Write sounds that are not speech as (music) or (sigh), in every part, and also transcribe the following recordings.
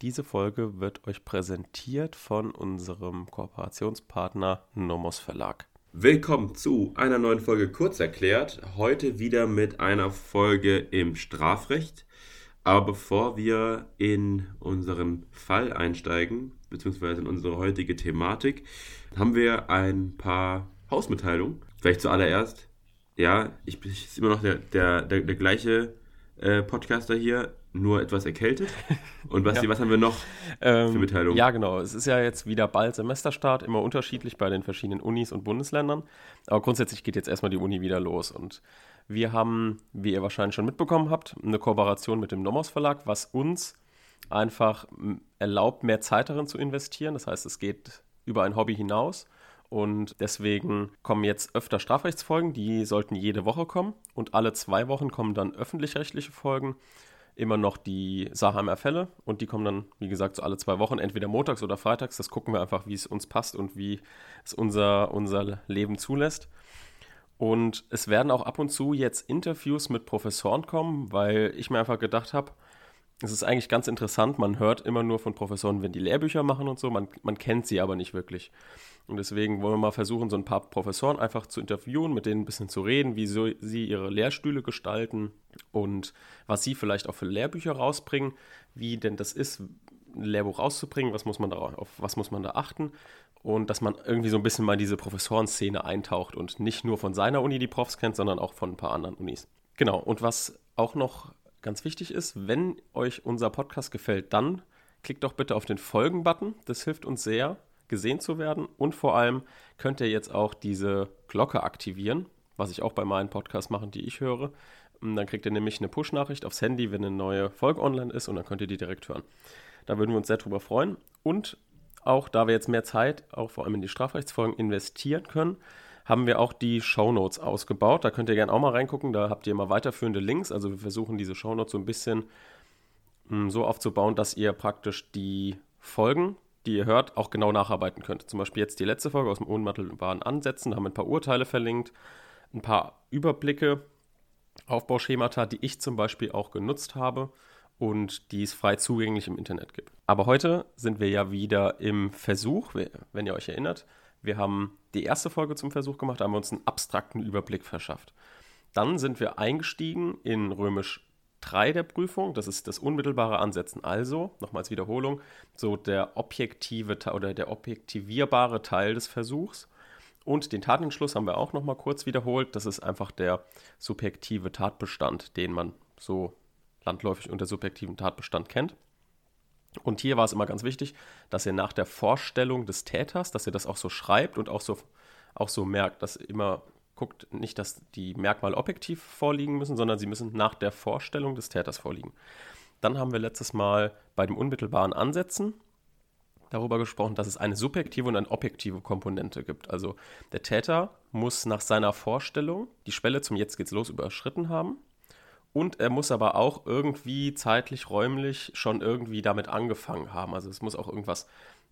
Diese Folge wird euch präsentiert von unserem Kooperationspartner Nomos Verlag. Willkommen zu einer neuen Folge Kurz erklärt. Heute wieder mit einer Folge im Strafrecht. Aber bevor wir in unseren Fall einsteigen, beziehungsweise in unsere heutige Thematik, haben wir ein paar Hausmitteilungen. Vielleicht zuallererst. Ja, ich bin immer noch der, der, der, der gleiche äh, Podcaster hier, nur etwas erkältet. Und Basti, (laughs) ja. was haben wir noch ähm, für Mitteilungen? Ja, genau. Es ist ja jetzt wieder bald Semesterstart, immer unterschiedlich bei den verschiedenen Unis und Bundesländern. Aber grundsätzlich geht jetzt erstmal die Uni wieder los. Und wir haben, wie ihr wahrscheinlich schon mitbekommen habt, eine Kooperation mit dem Nomos Verlag, was uns einfach erlaubt, mehr Zeit darin zu investieren. Das heißt, es geht über ein Hobby hinaus. Und deswegen kommen jetzt öfter Strafrechtsfolgen, die sollten jede Woche kommen. Und alle zwei Wochen kommen dann öffentlich-rechtliche Folgen. Immer noch die Saheimer Fälle. Und die kommen dann, wie gesagt, so alle zwei Wochen, entweder montags oder freitags. Das gucken wir einfach, wie es uns passt und wie es unser, unser Leben zulässt. Und es werden auch ab und zu jetzt Interviews mit Professoren kommen, weil ich mir einfach gedacht habe, es ist eigentlich ganz interessant. Man hört immer nur von Professoren, wenn die Lehrbücher machen und so. Man, man kennt sie aber nicht wirklich. Und deswegen wollen wir mal versuchen, so ein paar Professoren einfach zu interviewen, mit denen ein bisschen zu reden, wie so sie ihre Lehrstühle gestalten und was sie vielleicht auch für Lehrbücher rausbringen, wie denn das ist, ein Lehrbuch rauszubringen, was muss man da, auf was muss man da achten und dass man irgendwie so ein bisschen mal in diese Professorenszene eintaucht und nicht nur von seiner Uni die Profs kennt, sondern auch von ein paar anderen Unis. Genau, und was auch noch ganz wichtig ist, wenn euch unser Podcast gefällt, dann klickt doch bitte auf den Folgen-Button. Das hilft uns sehr, gesehen zu werden. Und vor allem könnt ihr jetzt auch diese Glocke aktivieren, was ich auch bei meinen Podcasts mache, die ich höre. Und dann kriegt ihr nämlich eine Push-Nachricht aufs Handy, wenn eine neue Folge online ist und dann könnt ihr die direkt hören. Da würden wir uns sehr drüber freuen. Und auch da wir jetzt mehr Zeit, auch vor allem in die Strafrechtsfolgen, investieren können, haben wir auch die Shownotes ausgebaut. Da könnt ihr gerne auch mal reingucken. Da habt ihr immer weiterführende Links. Also wir versuchen diese Shownotes so ein bisschen mh, hm, so aufzubauen, dass ihr praktisch die Folgen, die ihr hört, auch genau nacharbeiten könnt. Zum Beispiel jetzt die letzte Folge aus dem unmittelbaren Ansätzen. Da haben wir ein paar Urteile verlinkt, ein paar Überblicke, Aufbauschemata, die ich zum Beispiel auch genutzt habe und die es frei zugänglich im Internet gibt. Aber heute sind wir ja wieder im Versuch, wenn ihr euch erinnert, wir haben die erste Folge zum Versuch gemacht, haben wir uns einen abstrakten Überblick verschafft. Dann sind wir eingestiegen in Römisch 3 der Prüfung, das ist das unmittelbare Ansetzen. Also, nochmals Wiederholung, so der objektive oder der objektivierbare Teil des Versuchs. Und den Tatentschluss haben wir auch nochmal kurz wiederholt. Das ist einfach der subjektive Tatbestand, den man so landläufig unter subjektiven Tatbestand kennt. Und hier war es immer ganz wichtig, dass ihr nach der Vorstellung des Täters, dass ihr das auch so schreibt und auch so, auch so merkt, dass immer guckt, nicht, dass die Merkmale objektiv vorliegen müssen, sondern sie müssen nach der Vorstellung des Täters vorliegen. Dann haben wir letztes Mal bei dem unmittelbaren Ansetzen darüber gesprochen, dass es eine subjektive und eine objektive Komponente gibt. Also der Täter muss nach seiner Vorstellung die Schwelle zum Jetzt geht's los überschritten haben und er muss aber auch irgendwie zeitlich, räumlich schon irgendwie damit angefangen haben. Also es muss auch irgendwas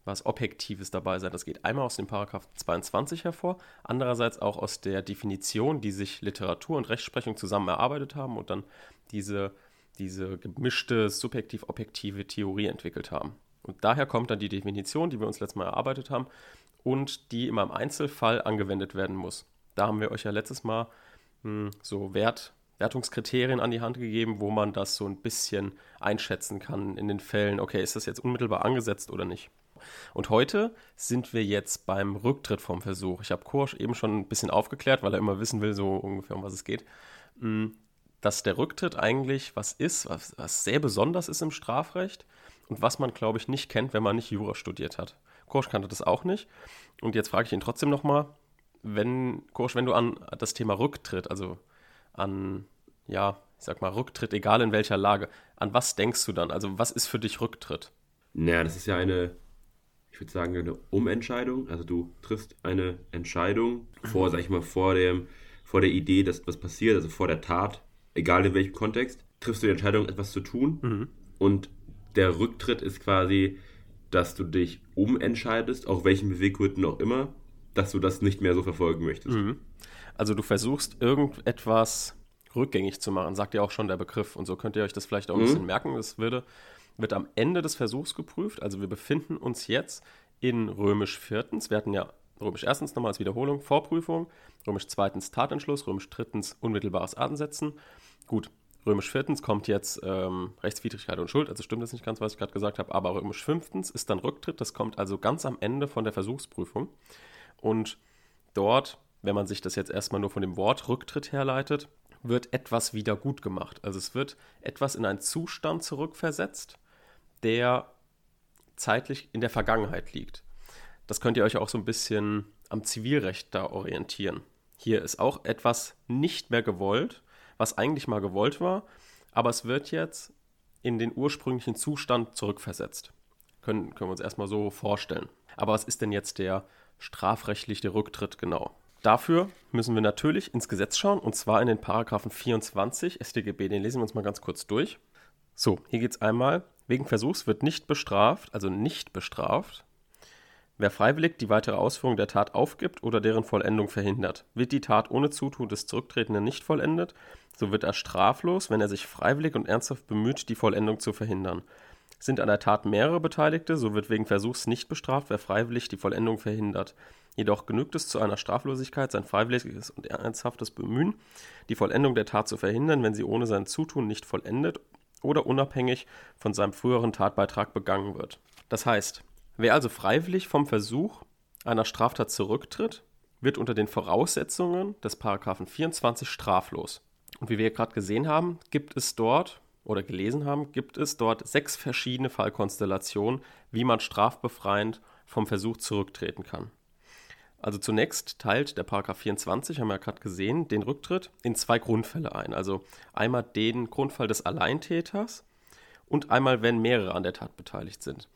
was Objektives dabei sein. Das geht einmal aus dem Paragraph 22 hervor, andererseits auch aus der Definition, die sich Literatur und Rechtsprechung zusammen erarbeitet haben und dann diese, diese gemischte subjektiv-objektive Theorie entwickelt haben. Und daher kommt dann die Definition, die wir uns letztes Mal erarbeitet haben und die immer im Einzelfall angewendet werden muss. Da haben wir euch ja letztes Mal hm, so Wert, Wertungskriterien an die Hand gegeben, wo man das so ein bisschen einschätzen kann in den Fällen, okay, ist das jetzt unmittelbar angesetzt oder nicht. Und heute sind wir jetzt beim Rücktritt vom Versuch. Ich habe Korsch eben schon ein bisschen aufgeklärt, weil er immer wissen will, so ungefähr um was es geht. Mm, dass der Rücktritt eigentlich was ist, was, was sehr besonders ist im Strafrecht und was man, glaube ich, nicht kennt, wenn man nicht Jura studiert hat. Korsch kannte das auch nicht. Und jetzt frage ich ihn trotzdem nochmal, wenn, Korsch, wenn du an das Thema Rücktritt, also an, ja, ich sag mal, Rücktritt, egal in welcher Lage, an was denkst du dann? Also, was ist für dich Rücktritt? Naja, das ist ja eine, ich würde sagen, eine Umentscheidung. Also, du triffst eine Entscheidung vor, sag ich mal, vor, dem, vor der Idee, dass was passiert, also vor der Tat, egal in welchem Kontext, triffst du die Entscheidung, etwas zu tun. Mhm. Und der Rücktritt ist quasi, dass du dich umentscheidest, auch welchen Beweggründen auch immer, dass du das nicht mehr so verfolgen möchtest. Mhm. Also du versuchst irgendetwas rückgängig zu machen, sagt ja auch schon der Begriff. Und so könnt ihr euch das vielleicht auch ein mhm. bisschen merken. Das würde wird am Ende des Versuchs geprüft. Also wir befinden uns jetzt in römisch viertens. Wir hatten ja römisch erstens nochmal als Wiederholung Vorprüfung, römisch zweitens Tatentschluss, römisch drittens unmittelbares Ansetzen. Gut, römisch viertens kommt jetzt ähm, Rechtswidrigkeit und Schuld, also stimmt das nicht ganz, was ich gerade gesagt habe, aber römisch fünftens ist dann Rücktritt, das kommt also ganz am Ende von der Versuchsprüfung. Und dort, wenn man sich das jetzt erstmal nur von dem Wort Rücktritt herleitet, wird etwas wieder gut gemacht. Also es wird etwas in einen Zustand zurückversetzt, der zeitlich in der Vergangenheit liegt. Das könnt ihr euch auch so ein bisschen am Zivilrecht da orientieren. Hier ist auch etwas nicht mehr gewollt, was eigentlich mal gewollt war, aber es wird jetzt in den ursprünglichen Zustand zurückversetzt. Können, können wir uns erstmal so vorstellen. Aber was ist denn jetzt der strafrechtliche Rücktritt genau? Dafür müssen wir natürlich ins Gesetz schauen und zwar in den Paragraphen 24 StGB. Den lesen wir uns mal ganz kurz durch. So, hier geht es einmal. Wegen Versuchs wird nicht bestraft, also nicht bestraft, Wer freiwillig die weitere Ausführung der Tat aufgibt oder deren Vollendung verhindert, wird die Tat ohne Zutun des Zurücktretenden nicht vollendet, so wird er straflos, wenn er sich freiwillig und ernsthaft bemüht, die Vollendung zu verhindern. Sind an der Tat mehrere Beteiligte, so wird wegen Versuchs nicht bestraft, wer freiwillig die Vollendung verhindert. Jedoch genügt es zu einer Straflosigkeit, sein freiwilliges und ernsthaftes Bemühen, die Vollendung der Tat zu verhindern, wenn sie ohne sein Zutun nicht vollendet oder unabhängig von seinem früheren Tatbeitrag begangen wird. Das heißt, Wer also freiwillig vom Versuch einer Straftat zurücktritt, wird unter den Voraussetzungen des Paragraphen 24 straflos. Und wie wir gerade gesehen haben, gibt es dort oder gelesen haben, gibt es dort sechs verschiedene Fallkonstellationen, wie man strafbefreiend vom Versuch zurücktreten kann. Also zunächst teilt der Paragraph 24, haben wir ja gerade gesehen, den Rücktritt in zwei Grundfälle ein. Also einmal den Grundfall des Alleintäters und einmal, wenn mehrere an der Tat beteiligt sind.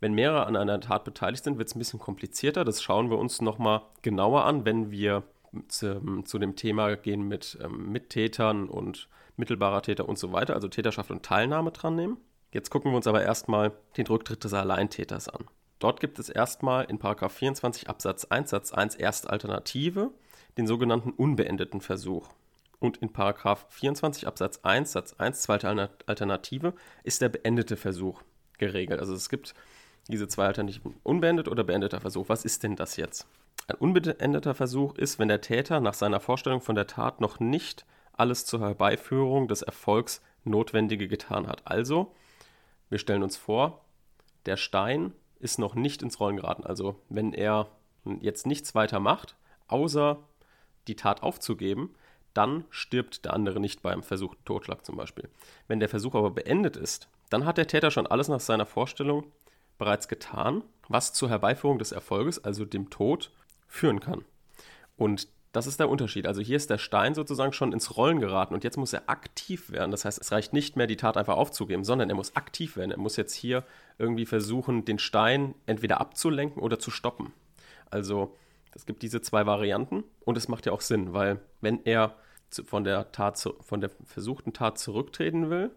Wenn mehrere an einer Tat beteiligt sind, wird es ein bisschen komplizierter. Das schauen wir uns nochmal genauer an, wenn wir zu, zu, dem Thema gehen mit ähm, Mittätern und mittelbarer Täter und so weiter, also Täterschaft und Teilnahme dran nehmen. Jetzt gucken wir uns aber erstmal den Rücktritt des Alleintäters an. Dort gibt es erstmal in 24 Absatz 1 Satz 1 erste Alternative, den sogenannten unbeendeten Versuch. Und in 24 Absatz 1 Satz 1 zweite Alternative ist der beendete Versuch geregelt. Also es gibt diese zwei Alternativen unbeendet oder beendeter Versuch. Was ist denn das jetzt? Ein unbeendeter Versuch ist, wenn der Täter nach seiner Vorstellung von der Tat noch nicht alles zur Herbeiführung des Erfolgs Notwendige getan hat. Also, wir stellen uns vor, der Stein ist noch nicht ins Rollen geraten. Also, wenn er jetzt nichts weiter macht, außer die Tat aufzugeben, dann stirbt der andere nicht beim versuchten Totschlag zum Beispiel. Wenn der Versuch aber beendet ist, dann hat der Täter schon alles nach seiner Vorstellung bereits getan, was zur Herbeiführung des Erfolges, also dem Tod, führen kann. Und das ist der Unterschied. Also hier ist der Stein sozusagen schon ins Rollen geraten und jetzt muss er aktiv werden. Das heißt, es reicht nicht mehr, die Tat einfach aufzugeben, sondern er muss aktiv werden. Er muss jetzt hier irgendwie versuchen, den Stein entweder abzulenken oder zu stoppen. Also es gibt diese zwei Varianten und es macht ja auch Sinn, weil wenn er von der Tat, von der versuchten Tat zurücktreten will,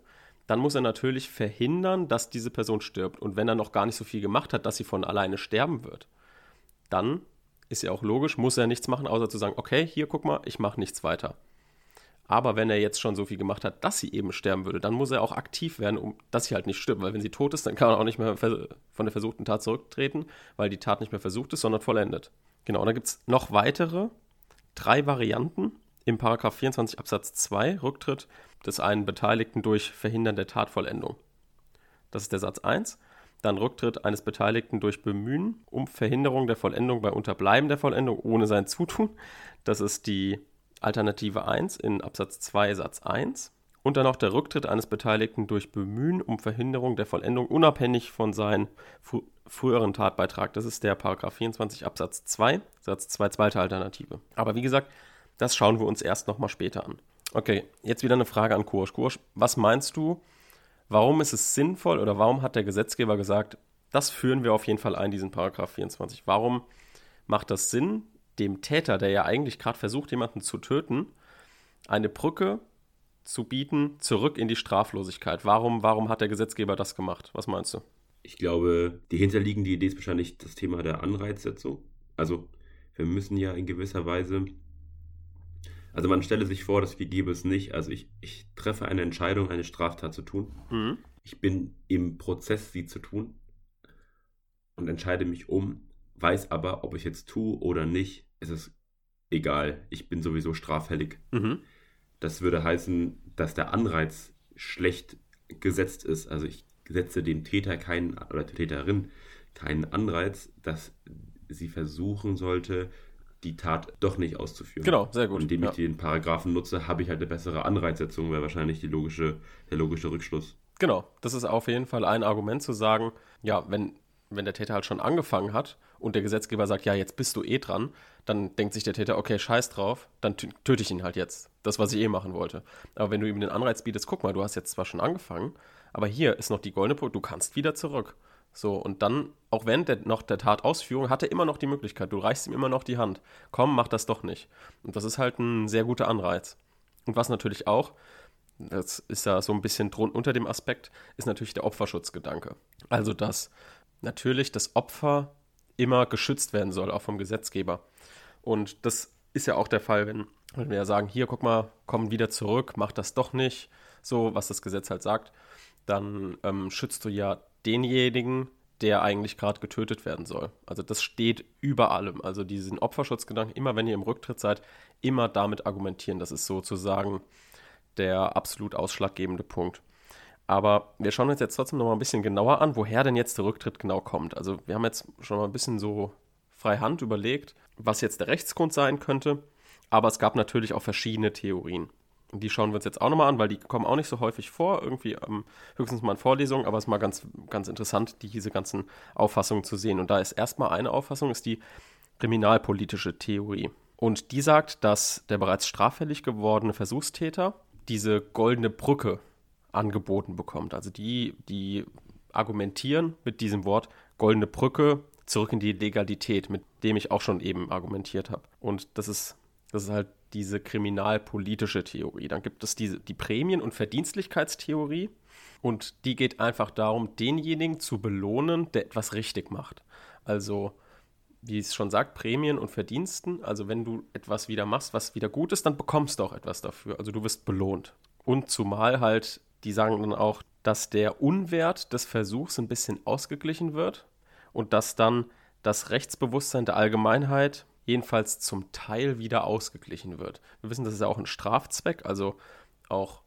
dann muss er natürlich verhindern, dass diese Person stirbt. Und wenn er noch gar nicht so viel gemacht hat, dass sie von alleine sterben wird, dann ist ja auch logisch, muss er nichts machen, außer zu sagen, okay, hier guck mal, ich mache nichts weiter. Aber wenn er jetzt schon so viel gemacht hat, dass sie eben sterben würde, dann muss er auch aktiv werden, um dass sie halt nicht stirbt. Weil wenn sie tot ist, dann kann er auch nicht mehr von der versuchten Tat zurücktreten, weil die Tat nicht mehr versucht ist, sondern vollendet. Genau, und dann gibt es noch weitere drei Varianten im Paragraph 24 Absatz 2 Rücktritt des einen Beteiligten durch Verhindern der Tatvollendung. Das ist der Satz 1. Dann Rücktritt eines Beteiligten durch Bemühen um Verhinderung der Vollendung bei Unterbleiben der Vollendung ohne sein Zutun. Das ist die Alternative 1 in Absatz 2 Satz 1. Und dann noch der Rücktritt eines Beteiligten durch Bemühen um Verhinderung der Vollendung unabhängig von seinem fr früheren Tatbeitrag. Das ist der Paragraph 24 Absatz 2 Satz 2 zweite Alternative. Aber wie gesagt, das schauen wir uns erst nochmal später an. Okay, jetzt wieder eine Frage an Kursch. Kursch, was meinst du, warum ist es sinnvoll oder warum hat der Gesetzgeber gesagt, das führen wir auf jeden Fall ein, diesen Paragraph 24? Warum macht das Sinn, dem Täter, der ja eigentlich gerade versucht, jemanden zu töten, eine Brücke zu bieten, zurück in die Straflosigkeit? Warum, warum hat der Gesetzgeber das gemacht? Was meinst du? Ich glaube, die hinterliegende Idee ist wahrscheinlich das Thema der Anreizsetzung. Also, wir müssen ja in gewisser Weise also man stelle sich vor, dass wir gäbe es nicht. Also ich, ich treffe eine Entscheidung, eine Straftat zu tun. Mhm. ich bin im Prozess, sie zu tun und entscheide mich um, weiß aber, ob ich jetzt tue oder nicht, ist es egal. Ich bin sowieso straffällig. Mhm. Das würde heißen, dass der Anreiz schlecht gesetzt ist. Also ich setze dem Täter keinen oder der Täterin keinen Anreiz, dass sie versuchen sollte, die Tat doch nicht auszuführen. Genau, sehr gut. Und indem ja. ich den Paragraphen nutze, habe ich halt eine bessere Anreizsetzung, wäre wahrscheinlich logische, der logische Rückschluss. Genau, das ist auf jeden Fall ein Argument zu sagen, ja, wenn, wenn der Täter halt schon angefangen hat und der Gesetzgeber sagt, ja, jetzt bist du eh dran, dann denkt sich der Täter, okay, scheiß drauf, dann töte ich ihn halt jetzt. Das, was ich eh machen wollte. Aber wenn du ihm den Anreiz bietest, guck mal, du hast jetzt zwar schon angefangen, aber hier ist noch die goldene Punkt, du kannst wieder zurück. So, und dann, auch während der, noch der Tatausführung, hat er immer noch die Möglichkeit. Du reichst ihm immer noch die Hand. Komm, mach das doch nicht. Und das ist halt ein sehr guter Anreiz. Und was natürlich auch, das ist ja so ein bisschen drun unter dem Aspekt, ist natürlich der Opferschutzgedanke. Also, dass natürlich das Opfer immer geschützt werden soll, auch vom Gesetzgeber. Und das ist ja auch der Fall, wenn, wenn wir ja sagen, hier, guck mal, komm wieder zurück, mach das doch nicht, so, was das Gesetz halt sagt, dann ähm, schützt du ja denjenigen, der eigentlich gerade getötet werden soll. Also das steht über allem. Also diesen Opferschutzgedanken, immer wenn ihr im Rücktritt seid, immer damit argumentieren. Das ist sozusagen der absolut ausschlaggebende Punkt. Aber wir schauen uns jetzt trotzdem noch mal ein bisschen genauer an, woher denn jetzt der Rücktritt genau kommt. Also wir haben jetzt schon mal ein bisschen so frei Hand überlegt, was jetzt der Rechtsgrund sein könnte. Aber es gab natürlich auch verschiedene Theorien. Die schauen wir uns jetzt auch nochmal an, weil die kommen auch nicht so häufig vor, irgendwie ähm, höchstens mal in Vorlesungen, aber es ist mal ganz, ganz interessant, diese ganzen Auffassungen zu sehen. Und da ist erstmal eine Auffassung, ist die kriminalpolitische Theorie. Und die sagt, dass der bereits straffällig gewordene Versuchstäter diese goldene Brücke angeboten bekommt. Also die, die argumentieren mit diesem Wort goldene Brücke zurück in die Legalität, mit dem ich auch schon eben argumentiert habe. Und das ist, das ist halt diese kriminalpolitische Theorie. Dann gibt es diese, die Prämien- und Verdienstlichkeitstheorie. Und die geht einfach darum, denjenigen zu belohnen, der etwas richtig macht. Also, wie es schon sagt, Prämien und Verdiensten. Also, wenn du etwas wieder machst, was wieder gut ist, dann bekommst du auch etwas dafür. Also, du wirst belohnt. Und zumal halt, die sagen dann auch, dass der Unwert des Versuchs ein bisschen ausgeglichen wird und dass dann das Rechtsbewusstsein der Allgemeinheit jedenfalls zum Teil wieder ausgeglichen wird. Wir wissen, das ist ja auch ein Strafzweck, also auch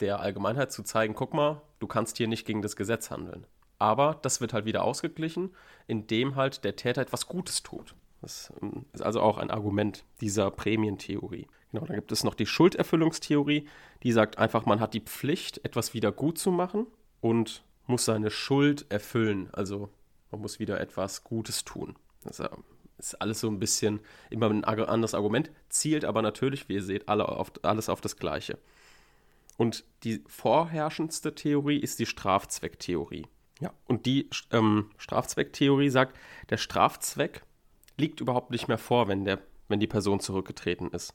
der Allgemeinheit zu zeigen, guck mal, du kannst hier nicht gegen das Gesetz handeln. Aber das wird halt wieder ausgeglichen, indem halt der Täter etwas Gutes tut. Das ähm, ist also auch ein Argument dieser Prämientheorie. Genau, dann gibt es noch die Schulderfüllungstheorie, die sagt einfach, man hat die Pflicht, etwas wieder gut zu machen und muss seine Schuld erfüllen. Also man muss wieder etwas Gutes tun. Das ist alles so ein bisschen immer ein anderes Argument, zielt aber natürlich, wie ihr seht, alle auf, alles auf das Gleiche. Und die vorherrschendste Theorie ist die Strafzwecktheorie. Ja, und die ähm, Strafzwecktheorie sagt, der Strafzweck liegt überhaupt nicht mehr vor, wenn, der, wenn die Person zurückgetreten ist.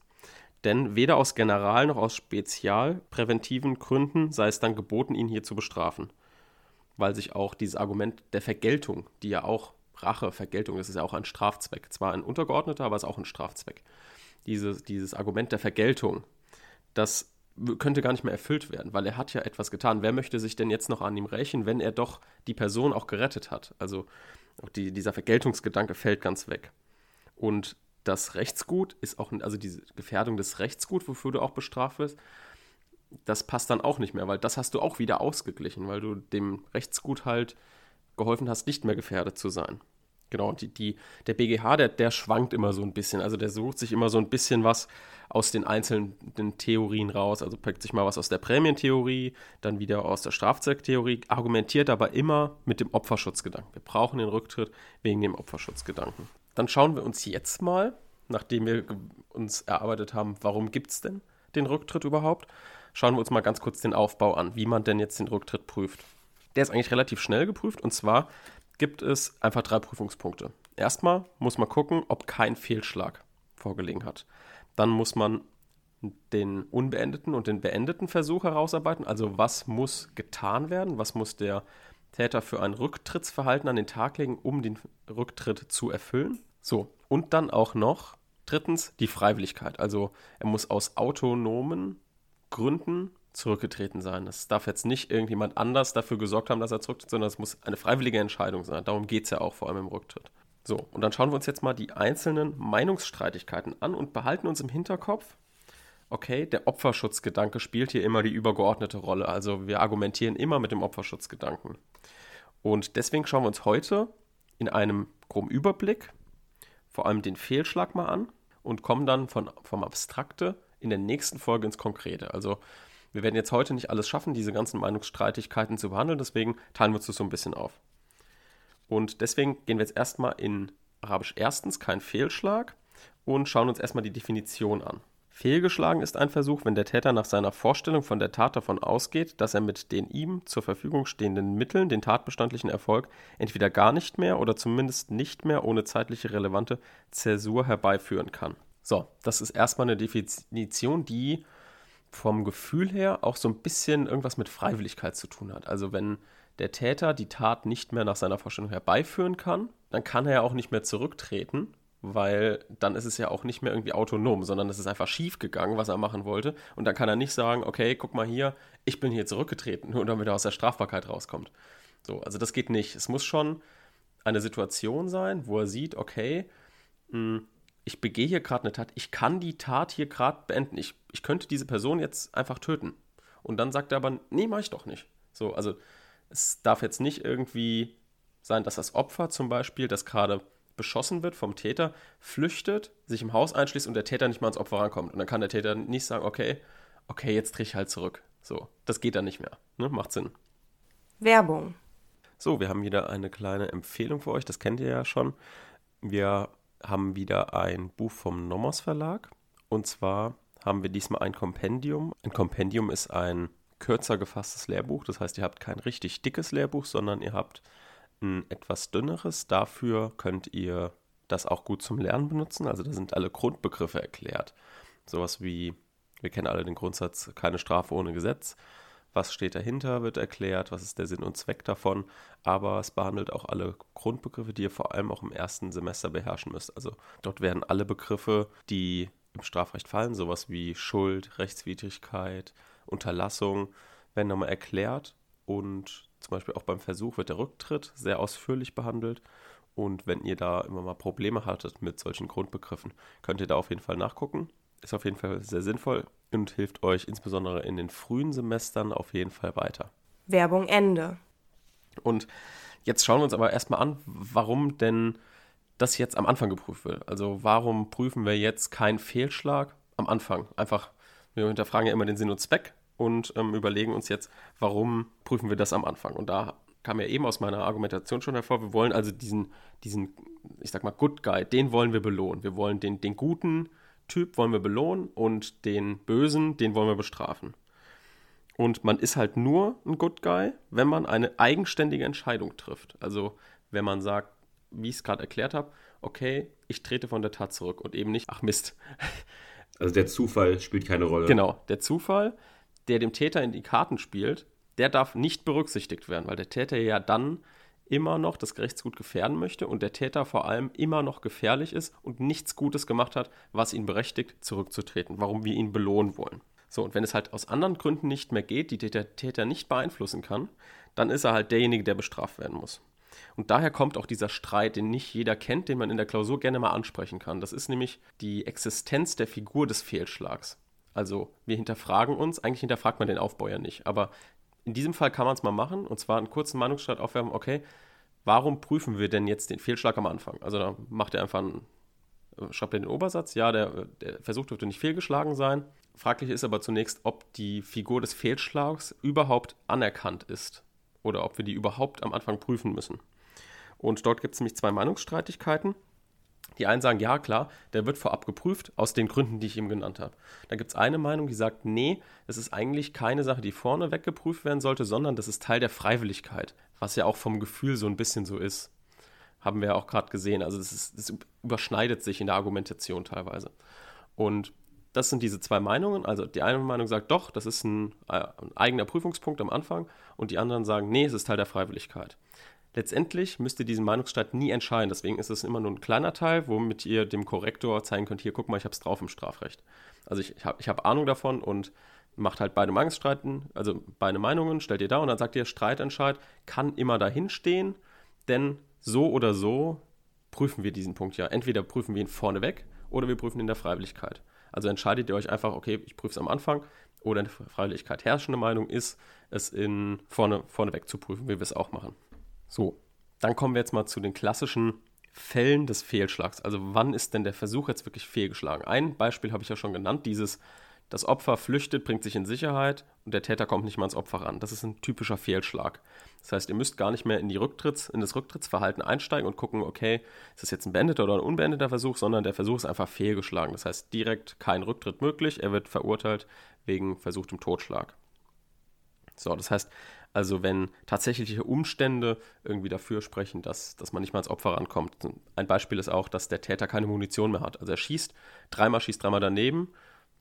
Denn weder aus General- noch aus spezialpräventiven Gründen sei es dann geboten, ihn hier zu bestrafen. Weil sich auch dieses Argument der Vergeltung, die ja auch Rache, Vergeltung, das ist ja auch ein Strafzweck. Zwar ein untergeordneter, aber es ist auch ein Strafzweck. Dieses, dieses Argument der Vergeltung, das könnte gar nicht mehr erfüllt werden, weil er hat ja etwas getan. Wer möchte sich denn jetzt noch an ihm rächen, wenn er doch die Person auch gerettet hat? Also die, dieser Vergeltungsgedanke fällt ganz weg. Und das Rechtsgut ist auch, also diese Gefährdung des Rechtsgut, wofür du auch bestraft wirst, das passt dann auch nicht mehr, weil das hast du auch wieder ausgeglichen, weil du dem Rechtsgut halt geholfen hast, nicht mehr gefährdet zu sein. Genau, die, die, der BGH, der, der schwankt immer so ein bisschen. Also der sucht sich immer so ein bisschen was aus den einzelnen Theorien raus. Also packt sich mal was aus der Prämientheorie, dann wieder aus der Strafzeugtheorie, argumentiert aber immer mit dem Opferschutzgedanken. Wir brauchen den Rücktritt wegen dem Opferschutzgedanken. Dann schauen wir uns jetzt mal, nachdem wir uns erarbeitet haben, warum gibt es denn den Rücktritt überhaupt, schauen wir uns mal ganz kurz den Aufbau an, wie man denn jetzt den Rücktritt prüft. Der ist eigentlich relativ schnell geprüft und zwar gibt es einfach drei Prüfungspunkte. Erstmal muss man gucken, ob kein Fehlschlag vorgelegen hat. Dann muss man den unbeendeten und den beendeten Versuch herausarbeiten. Also was muss getan werden? Was muss der Täter für ein Rücktrittsverhalten an den Tag legen, um den Rücktritt zu erfüllen? So, und dann auch noch drittens die Freiwilligkeit. Also er muss aus autonomen Gründen zurückgetreten sein. Es darf jetzt nicht irgendjemand anders dafür gesorgt haben, dass er zurücktritt, sondern es muss eine freiwillige Entscheidung sein. Darum geht es ja auch vor allem im Rücktritt. So, und dann schauen wir uns jetzt mal die einzelnen Meinungsstreitigkeiten an und behalten uns im Hinterkopf, okay, der Opferschutzgedanke spielt hier immer die übergeordnete Rolle. Also wir argumentieren immer mit dem Opferschutzgedanken. Und deswegen schauen wir uns heute in einem groben Überblick vor allem den Fehlschlag mal an und kommen dann von, vom Abstrakte in der nächsten Folge ins Konkrete. Also wir werden jetzt heute nicht alles schaffen, diese ganzen Meinungsstreitigkeiten zu behandeln, deswegen teilen wir uns das so ein bisschen auf. Und deswegen gehen wir jetzt erstmal in Arabisch erstens kein Fehlschlag und schauen uns erstmal die Definition an. Fehlgeschlagen ist ein Versuch, wenn der Täter nach seiner Vorstellung von der Tat davon ausgeht, dass er mit den ihm zur Verfügung stehenden Mitteln den tatbestandlichen Erfolg entweder gar nicht mehr oder zumindest nicht mehr ohne zeitliche relevante Zäsur herbeiführen kann. So, das ist erstmal eine Definition, die vom Gefühl her auch so ein bisschen irgendwas mit Freiwilligkeit zu tun hat. Also wenn der Täter die Tat nicht mehr nach seiner Vorstellung herbeiführen kann, dann kann er ja auch nicht mehr zurücktreten weil dann ist es ja auch nicht mehr irgendwie autonom, sondern es ist einfach schief gegangen, was er machen wollte. Und dann kann er nicht sagen, okay, guck mal hier, ich bin hier zurückgetreten, nur damit er aus der Strafbarkeit rauskommt. So, also das geht nicht. Es muss schon eine Situation sein, wo er sieht, okay, hm, ich begehe hier gerade eine Tat, ich kann die Tat hier gerade beenden. Ich, ich könnte diese Person jetzt einfach töten. Und dann sagt er aber, nee, mach ich doch nicht. So, also es darf jetzt nicht irgendwie sein, dass das Opfer zum Beispiel, das gerade beschossen wird vom Täter, flüchtet, sich im Haus einschließt und der Täter nicht mal ans Opfer rankommt. Und dann kann der Täter nicht sagen, okay, okay, jetzt drehe ich halt zurück. So, das geht dann nicht mehr. Ne? Macht Sinn. Werbung. So, wir haben wieder eine kleine Empfehlung für euch, das kennt ihr ja schon. Wir haben wieder ein Buch vom Nomos Verlag. Und zwar haben wir diesmal ein Kompendium. Ein Kompendium ist ein kürzer gefasstes Lehrbuch. Das heißt, ihr habt kein richtig dickes Lehrbuch, sondern ihr habt ein etwas dünneres. Dafür könnt ihr das auch gut zum Lernen benutzen. Also da sind alle Grundbegriffe erklärt. Sowas wie, wir kennen alle den Grundsatz, keine Strafe ohne Gesetz. Was steht dahinter, wird erklärt, was ist der Sinn und Zweck davon. Aber es behandelt auch alle Grundbegriffe, die ihr vor allem auch im ersten Semester beherrschen müsst. Also dort werden alle Begriffe, die im Strafrecht fallen, sowas wie Schuld, Rechtswidrigkeit, Unterlassung, werden nochmal erklärt und zum Beispiel auch beim Versuch wird der Rücktritt sehr ausführlich behandelt. Und wenn ihr da immer mal Probleme hattet mit solchen Grundbegriffen, könnt ihr da auf jeden Fall nachgucken. Ist auf jeden Fall sehr sinnvoll und hilft euch insbesondere in den frühen Semestern auf jeden Fall weiter. Werbung Ende. Und jetzt schauen wir uns aber erstmal an, warum denn das jetzt am Anfang geprüft wird. Also warum prüfen wir jetzt keinen Fehlschlag am Anfang? Einfach, wir hinterfragen ja immer den Sinn und Zweck und ähm, überlegen uns jetzt, warum prüfen wir das am Anfang. Und da kam ja eben aus meiner Argumentation schon hervor, wir wollen also diesen, diesen, ich sag mal, Good Guy, den wollen wir belohnen. Wir wollen den, den guten Typ wollen wir belohnen und den bösen, den wollen wir bestrafen. Und man ist halt nur ein Good Guy, wenn man eine eigenständige Entscheidung trifft. Also wenn man sagt, wie ich es gerade erklärt habe, okay, ich trete von der Tat zurück und eben nicht, ach Mist. (laughs) Also der Zufall spielt keine Rolle. Genau, der Zufall der dem Täter in die Karten spielt, der darf nicht berücksichtigt werden, weil der Täter ja dann immer noch das Gerichtsgut gefährden möchte und der Täter vor allem immer noch gefährlich ist und nichts Gutes gemacht hat, was ihn berechtigt, zurückzutreten, warum wir ihn belohnen wollen. So, und wenn es halt aus anderen Gründen nicht mehr geht, die der Täter nicht beeinflussen kann, dann ist er halt derjenige, der bestraft werden muss. Und daher kommt auch dieser Streit, den nicht jeder kennt, den man in der Klausur gerne mal ansprechen kann. Das ist nämlich die Existenz der Figur des Fehlschlags. Also wir hinterfragen uns, eigentlich hinterfragt man den Aufbau ja nicht, aber in diesem Fall kann man es mal machen und zwar einen kurzen Meinungsstreit aufwerfen, okay, warum prüfen wir denn jetzt den Fehlschlag am Anfang? Also da macht er einfach einen, äh, schreibt er den Obersatz, ja, der, der Versuch dürfte nicht fehlgeschlagen sein. Fraglich ist aber zunächst, ob die Figur des Fehlschlags überhaupt anerkannt ist oder ob wir die überhaupt am Anfang prüfen müssen. Und dort gibt es nämlich zwei Meinungsstreitigkeiten. Die einen sagen, ja klar, der wird vorab geprüft, aus den Gründen, die ich ihm genannt habe. Dann gibt es eine Meinung, die sagt, nee, es ist eigentlich keine Sache, die vorne weggeprüft werden sollte, sondern das ist Teil der Freiwilligkeit, was ja auch vom Gefühl so ein bisschen so ist. Haben wir ja auch gerade gesehen. Also es überschneidet sich in der Argumentation teilweise. Und das sind diese zwei Meinungen. Also die eine Meinung sagt, doch, das ist ein, äh, ein eigener Prüfungspunkt am Anfang. Und die anderen sagen, nee, es ist Teil der Freiwilligkeit. Letztendlich müsst ihr diesen Meinungsstreit nie entscheiden. Deswegen ist es immer nur ein kleiner Teil, womit ihr dem Korrektor zeigen könnt, hier, guck mal, ich habe es drauf im Strafrecht. Also ich, ich habe ich hab Ahnung davon und macht halt beide Meinungsstreiten, also beide Meinungen, stellt ihr da und dann sagt ihr, Streitentscheid kann immer dahin stehen, denn so oder so prüfen wir diesen Punkt ja. Entweder prüfen wir ihn vorneweg oder wir prüfen ihn in der Freiwilligkeit. Also entscheidet ihr euch einfach, okay, ich prüfe es am Anfang oder in der Freiwilligkeit. Herrschende Meinung ist, es in vorne, vorneweg zu prüfen, wie wir es auch machen. So, dann kommen wir jetzt mal zu den klassischen Fällen des Fehlschlags. Also wann ist denn der Versuch jetzt wirklich fehlgeschlagen? Ein Beispiel habe ich ja schon genannt, dieses das Opfer flüchtet, bringt sich in Sicherheit und der Täter kommt nicht mal ans Opfer ran. Das ist ein typischer Fehlschlag. Das heißt, ihr müsst gar nicht mehr in, die Rücktritts, in das Rücktrittsverhalten einsteigen und gucken, okay, ist das jetzt ein beendeter oder ein unbeendeter Versuch, sondern der Versuch ist einfach fehlgeschlagen. Das heißt, direkt kein Rücktritt möglich. Er wird verurteilt wegen versuchtem Totschlag. So, das heißt, also wenn tatsächliche Umstände irgendwie dafür sprechen, dass, dass man nicht mal ans Opfer rankommt. Ein Beispiel ist auch, dass der Täter keine Munition mehr hat. Also er schießt, dreimal schießt dreimal daneben,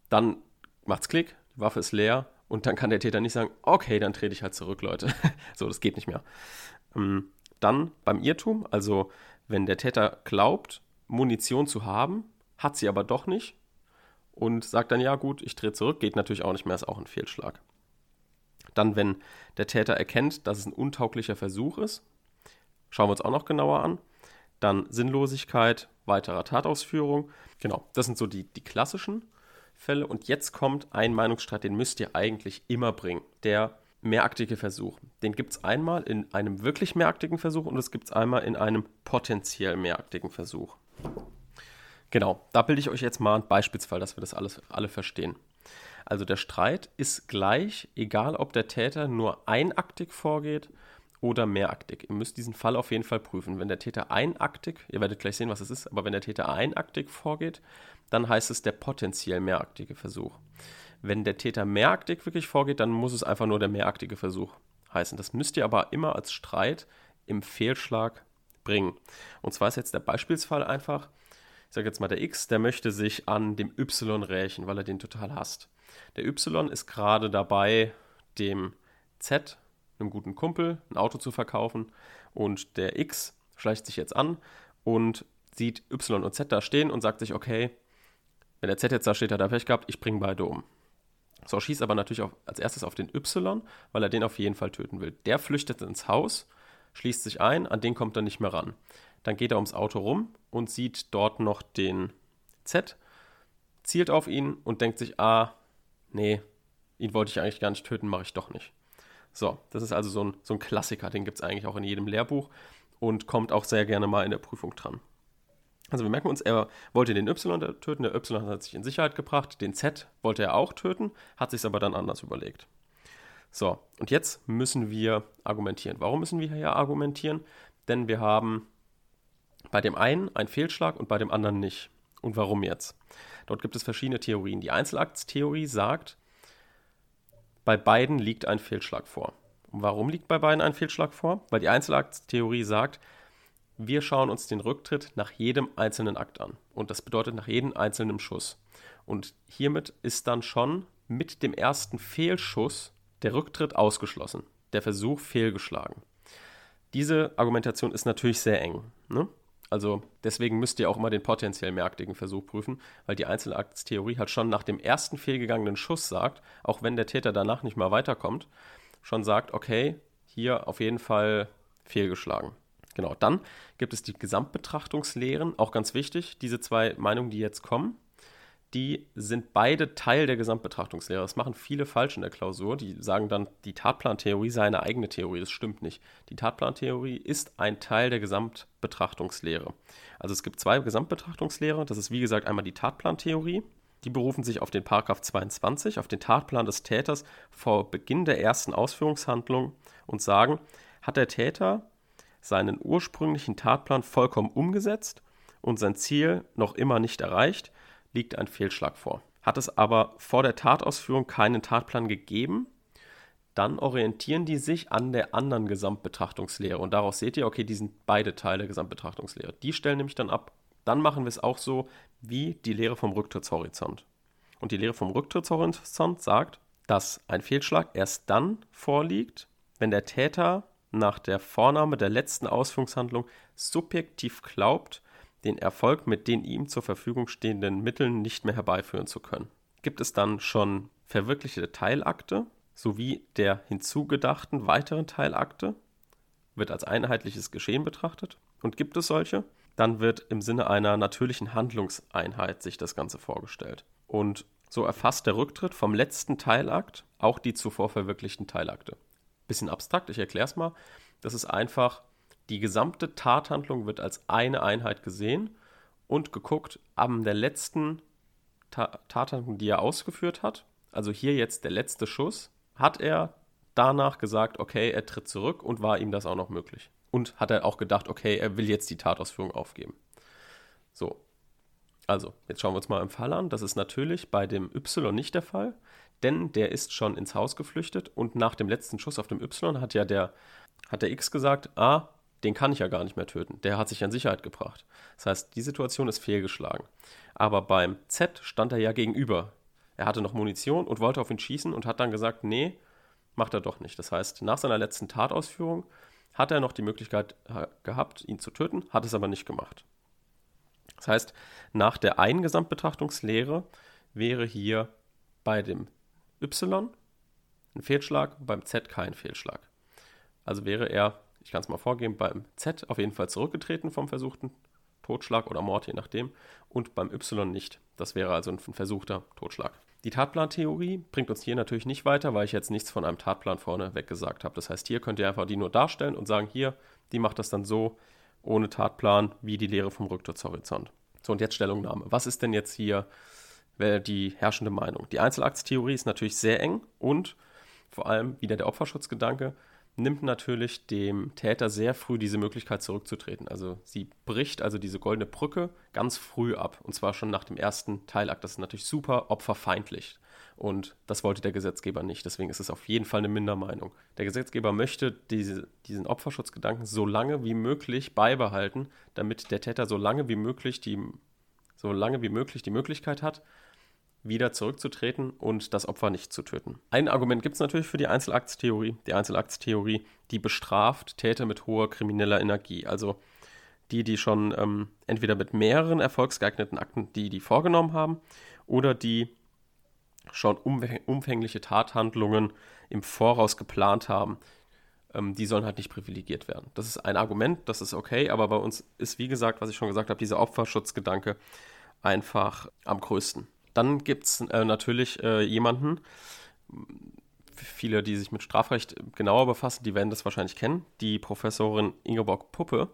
dann macht's Klick, die Waffe ist leer und dann kann der Täter nicht sagen, okay, dann trete ich halt zurück, Leute. (laughs) so, das geht nicht mehr. Ähm, dann beim Irrtum, also wenn der Täter glaubt, Munition zu haben, hat sie aber doch nicht und sagt dann, ja gut, ich drehe zurück, geht natürlich auch nicht mehr, ist auch ein Fehlschlag. Dann, wenn der Täter erkennt, dass es ein untauglicher Versuch ist, schauen wir uns auch noch genauer an. Dann Sinnlosigkeit weiterer Tatausführung. Genau, das sind so die, die klassischen. Fälle. Und jetzt kommt ein Meinungsstreit, den müsst ihr eigentlich immer bringen. Der mehraktige Versuch. Den gibt es einmal in einem wirklich mehraktigen Versuch und es gibt es einmal in einem potenziell mehraktigen Versuch. Genau, da bilde ich euch jetzt mal einen Beispielsfall, dass wir das alles alle verstehen. Also der Streit ist gleich, egal ob der Täter nur einaktig vorgeht oder mehraktig. Ihr müsst diesen Fall auf jeden Fall prüfen. Wenn der Täter einaktig, ihr werdet gleich sehen, was es ist, aber wenn der Täter einaktig vorgeht, dann heißt es der potenziell mehraktige Versuch. Wenn der Täter mehraktig wirklich vorgeht, dann muss es einfach nur der mehraktige Versuch heißen. Das müsst ihr aber immer als Streit im Fehlschlag bringen. Und zwar ist jetzt der Beispielsfall einfach, ich sage jetzt mal der X, der möchte sich an dem Y rächen, weil er den total hasst. Der Y ist gerade dabei, dem Z, einem guten Kumpel, ein Auto zu verkaufen und der X schleicht sich jetzt an und sieht Y und Z da stehen und sagt sich, okay, wenn der Z jetzt da steht, hat er Pech gehabt, ich bringe beide um. So schießt aber natürlich auch als erstes auf den Y, weil er den auf jeden Fall töten will. Der flüchtet ins Haus, schließt sich ein, an den kommt er nicht mehr ran. Dann geht er ums Auto rum und sieht dort noch den Z, zielt auf ihn und denkt sich, ah, nee, ihn wollte ich eigentlich gar nicht töten, mache ich doch nicht. So, das ist also so ein, so ein Klassiker, den gibt es eigentlich auch in jedem Lehrbuch und kommt auch sehr gerne mal in der Prüfung dran. Also wir merken uns, er wollte den Y töten, der Y hat sich in Sicherheit gebracht, den Z wollte er auch töten, hat sich aber dann anders überlegt. So, und jetzt müssen wir argumentieren. Warum müssen wir hier argumentieren? Denn wir haben bei dem einen einen Fehlschlag und bei dem anderen nicht. Und warum jetzt? Dort gibt es verschiedene Theorien. Die Einzelaktstheorie sagt, bei beiden liegt ein Fehlschlag vor. Und warum liegt bei beiden ein Fehlschlag vor? Weil die Einzelaktstheorie sagt, wir schauen uns den Rücktritt nach jedem einzelnen Akt an. Und das bedeutet nach jedem einzelnen Schuss. Und hiermit ist dann schon mit dem ersten Fehlschuss der Rücktritt ausgeschlossen. Der Versuch fehlgeschlagen. Diese Argumentation ist natürlich sehr eng. Ne? Also deswegen müsst ihr auch immer den potenziell merktigen Versuch prüfen, weil die Einzelaktstheorie halt schon nach dem ersten fehlgegangenen Schuss sagt, auch wenn der Täter danach nicht mal weiterkommt, schon sagt, okay, hier auf jeden Fall fehlgeschlagen. Genau, dann gibt es die Gesamtbetrachtungslehren, auch ganz wichtig. Diese zwei Meinungen, die jetzt kommen, die sind beide Teil der Gesamtbetrachtungslehre. Das machen viele falsch in der Klausur. Die sagen dann, die Tatplantheorie sei eine eigene Theorie. Das stimmt nicht. Die Tatplantheorie ist ein Teil der Gesamtbetrachtungslehre. Also es gibt zwei Gesamtbetrachtungslehre. Das ist wie gesagt einmal die Tatplantheorie. Die berufen sich auf den Paragraph 22, auf den Tatplan des Täters vor Beginn der ersten Ausführungshandlung und sagen, hat der Täter seinen ursprünglichen Tatplan vollkommen umgesetzt und sein Ziel noch immer nicht erreicht, liegt ein Fehlschlag vor. Hat es aber vor der Tatausführung keinen Tatplan gegeben, dann orientieren die sich an der anderen Gesamtbetrachtungslehre. Und daraus seht ihr, okay, die sind beide Teile der Gesamtbetrachtungslehre. Die stellen nämlich dann ab, dann machen wir es auch so wie die Lehre vom Rücktrittshorizont. Und die Lehre vom Rücktrittshorizont sagt, dass ein Fehlschlag erst dann vorliegt, wenn der Täter nach der Vornahme der letzten Ausführungshandlung subjektiv glaubt, den Erfolg mit den ihm zur Verfügung stehenden Mitteln nicht mehr herbeiführen zu können. Gibt es dann schon verwirklichte Teilakte sowie der hinzugedachten weiteren Teilakte wird als einheitliches Geschehen betrachtet. Und gibt es solche, dann wird im Sinne einer natürlichen Handlungseinheit sich das Ganze vorgestellt. Und so erfasst der Rücktritt vom letzten Teilakt auch die zuvor verwirklichten Teilakte. Bisschen abstrakt, ich erkläre es mal. Das ist einfach, die gesamte Tathandlung wird als eine Einheit gesehen und geguckt, an der letzten Ta Tathandlung, die er ausgeführt hat, also hier jetzt der letzte Schuss, hat er danach gesagt, okay, er tritt zurück und war ihm das auch noch möglich. Und hat er auch gedacht, okay, er will jetzt die Tatausführung aufgeben. So. Also, jetzt schauen wir uns mal im Fall an. Das ist natürlich bei dem Y nicht der Fall, denn der ist schon ins Haus geflüchtet und nach dem letzten Schuss auf dem Y hat ja der, hat der X gesagt, ah, den kann ich ja gar nicht mehr töten. Der hat sich in Sicherheit gebracht. Das heißt, die Situation ist fehlgeschlagen. Aber beim Z stand er ja gegenüber. Er hatte noch Munition und wollte auf ihn schießen und hat dann gesagt, nee, macht er doch nicht. Das heißt, nach seiner letzten Tatausführung hat er noch die Möglichkeit gehabt, ihn zu töten, hat es aber nicht gemacht. Das heißt, nach der einen Gesamtbetrachtungslehre wäre hier bei dem Y ein Fehlschlag, beim Z kein Fehlschlag. Also wäre er, ich kann es mal vorgeben, beim Z auf jeden Fall zurückgetreten vom versuchten Totschlag oder Mord, je nachdem, und beim Y nicht. Das wäre also ein versuchter Totschlag. Die Tatplantheorie bringt uns hier natürlich nicht weiter, weil ich jetzt nichts von einem Tatplan vorne weg gesagt habe. Das heißt, hier könnt ihr einfach die nur darstellen und sagen, hier, die macht das dann so ohne Tatplan wie die Lehre vom Rücktrittshorizont. So, und jetzt Stellungnahme. Was ist denn jetzt hier die herrschende Meinung? Die Einzelakttheorie ist natürlich sehr eng und vor allem wieder der Opferschutzgedanke nimmt natürlich dem Täter sehr früh diese Möglichkeit zurückzutreten. Also sie bricht also diese goldene Brücke ganz früh ab und zwar schon nach dem ersten Teilakt. Das ist natürlich super opferfeindlich und das wollte der Gesetzgeber nicht. Deswegen ist es auf jeden Fall eine Mindermeinung. Der Gesetzgeber möchte diese, diesen Opferschutzgedanken so lange wie möglich beibehalten, damit der Täter so lange wie möglich die so lange wie möglich die Möglichkeit hat, wieder zurückzutreten und das Opfer nicht zu töten. Ein Argument gibt es natürlich für die Einzelaktstheorie. Die Einzelaktstheorie, die bestraft Täter mit hoher krimineller Energie. Also die, die schon ähm, entweder mit mehreren erfolgsgeeigneten Akten, die die vorgenommen haben, oder die schon umfängliche Tathandlungen im Voraus geplant haben, ähm, die sollen halt nicht privilegiert werden. Das ist ein Argument, das ist okay, aber bei uns ist, wie gesagt, was ich schon gesagt habe, dieser Opferschutzgedanke einfach am größten. Dann gibt es äh, natürlich äh, jemanden, viele, die sich mit Strafrecht genauer befassen, die werden das wahrscheinlich kennen, die Professorin Ingeborg Puppe,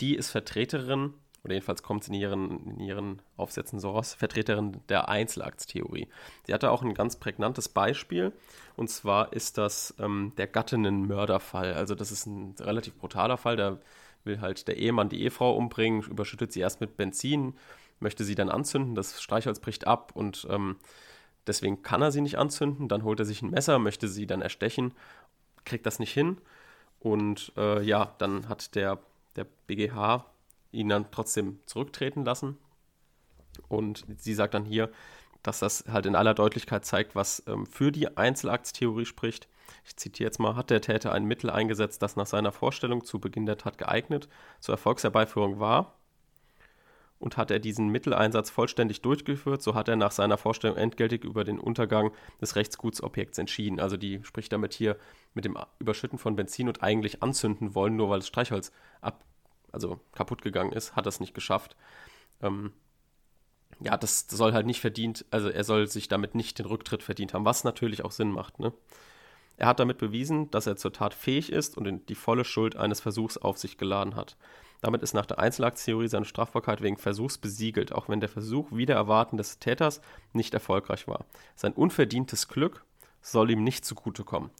die ist Vertreterin, oder jedenfalls kommt sie in ihren, in ihren Aufsätzen so raus, Vertreterin der Einzelaktstheorie. Sie hatte auch ein ganz prägnantes Beispiel, und zwar ist das ähm, der Gattinnenmörderfall. Also das ist ein relativ brutaler Fall, da will halt der Ehemann die Ehefrau umbringen, überschüttet sie erst mit Benzin, möchte sie dann anzünden, das Streichholz bricht ab und ähm, deswegen kann er sie nicht anzünden. Dann holt er sich ein Messer, möchte sie dann erstechen, kriegt das nicht hin und äh, ja, dann hat der, der BGH ihn dann trotzdem zurücktreten lassen und sie sagt dann hier, dass das halt in aller Deutlichkeit zeigt, was ähm, für die Einzelaktstheorie spricht. Ich zitiere jetzt mal, hat der Täter ein Mittel eingesetzt, das nach seiner Vorstellung zu Beginn der Tat geeignet zur Erfolgsherbeiführung war, und hat er diesen Mitteleinsatz vollständig durchgeführt, so hat er nach seiner Vorstellung endgültig über den Untergang des Rechtsgutsobjekts entschieden. Also die spricht damit hier mit dem Überschütten von Benzin und eigentlich anzünden wollen, nur weil das Streichholz ab, also kaputt gegangen ist, hat das nicht geschafft. Ähm, ja, das soll halt nicht verdient, also er soll sich damit nicht den Rücktritt verdient haben, was natürlich auch Sinn macht. Ne? Er hat damit bewiesen, dass er zur Tat fähig ist und die volle Schuld eines Versuchs auf sich geladen hat. Damit ist nach der Einzelaktstheorie seine Strafbarkeit wegen Versuchs besiegelt, auch wenn der Versuch wieder erwarten des Täters nicht erfolgreich war. Sein unverdientes Glück soll ihm nicht zugutekommen.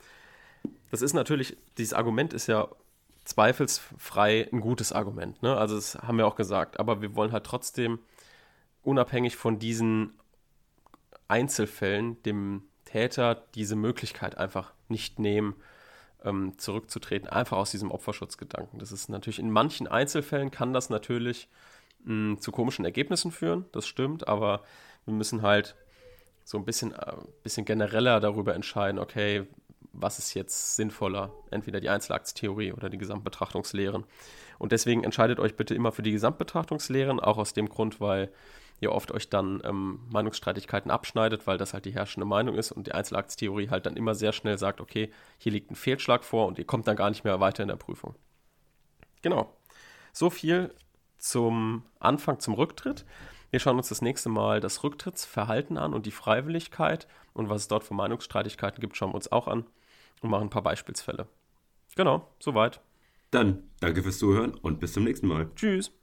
Das ist natürlich, dieses Argument ist ja zweifelsfrei ein gutes Argument. Ne? Also das haben wir auch gesagt. Aber wir wollen halt trotzdem unabhängig von diesen Einzelfällen dem Täter diese Möglichkeit einfach nicht nehmen, ähm, zurückzutreten, einfach aus diesem Opferschutzgedanken. Das ist natürlich in manchen Einzelfällen kann das natürlich mh, hm, zu komischen Ergebnissen führen, das stimmt, aber wir müssen halt so ein bisschen, äh, bisschen genereller darüber entscheiden, okay, was ist jetzt sinnvoller, entweder die Einzelaktstheorie oder die Gesamtbetrachtungslehren. Und deswegen entscheidet euch bitte immer für die Gesamtbetrachtungslehren, auch aus dem Grund, weil ihr oft euch dann ähm, Meinungsstreitigkeiten abschneidet, weil das halt die herrschende Meinung ist und die Einzelaktstheorie halt dann immer sehr schnell sagt, okay, hier liegt ein Fehlschlag vor und ihr kommt dann gar nicht mehr weiter in der Prüfung. Genau. So viel zum Anfang, zum Rücktritt. Wir schauen uns das nächste Mal das Rücktrittsverhalten an und die Freiwilligkeit und was es dort für Meinungsstreitigkeiten gibt, schauen wir uns auch an und machen ein paar Beispielsfälle. Genau, soweit. Dann danke fürs Zuhören und bis zum nächsten Mal. Tschüss.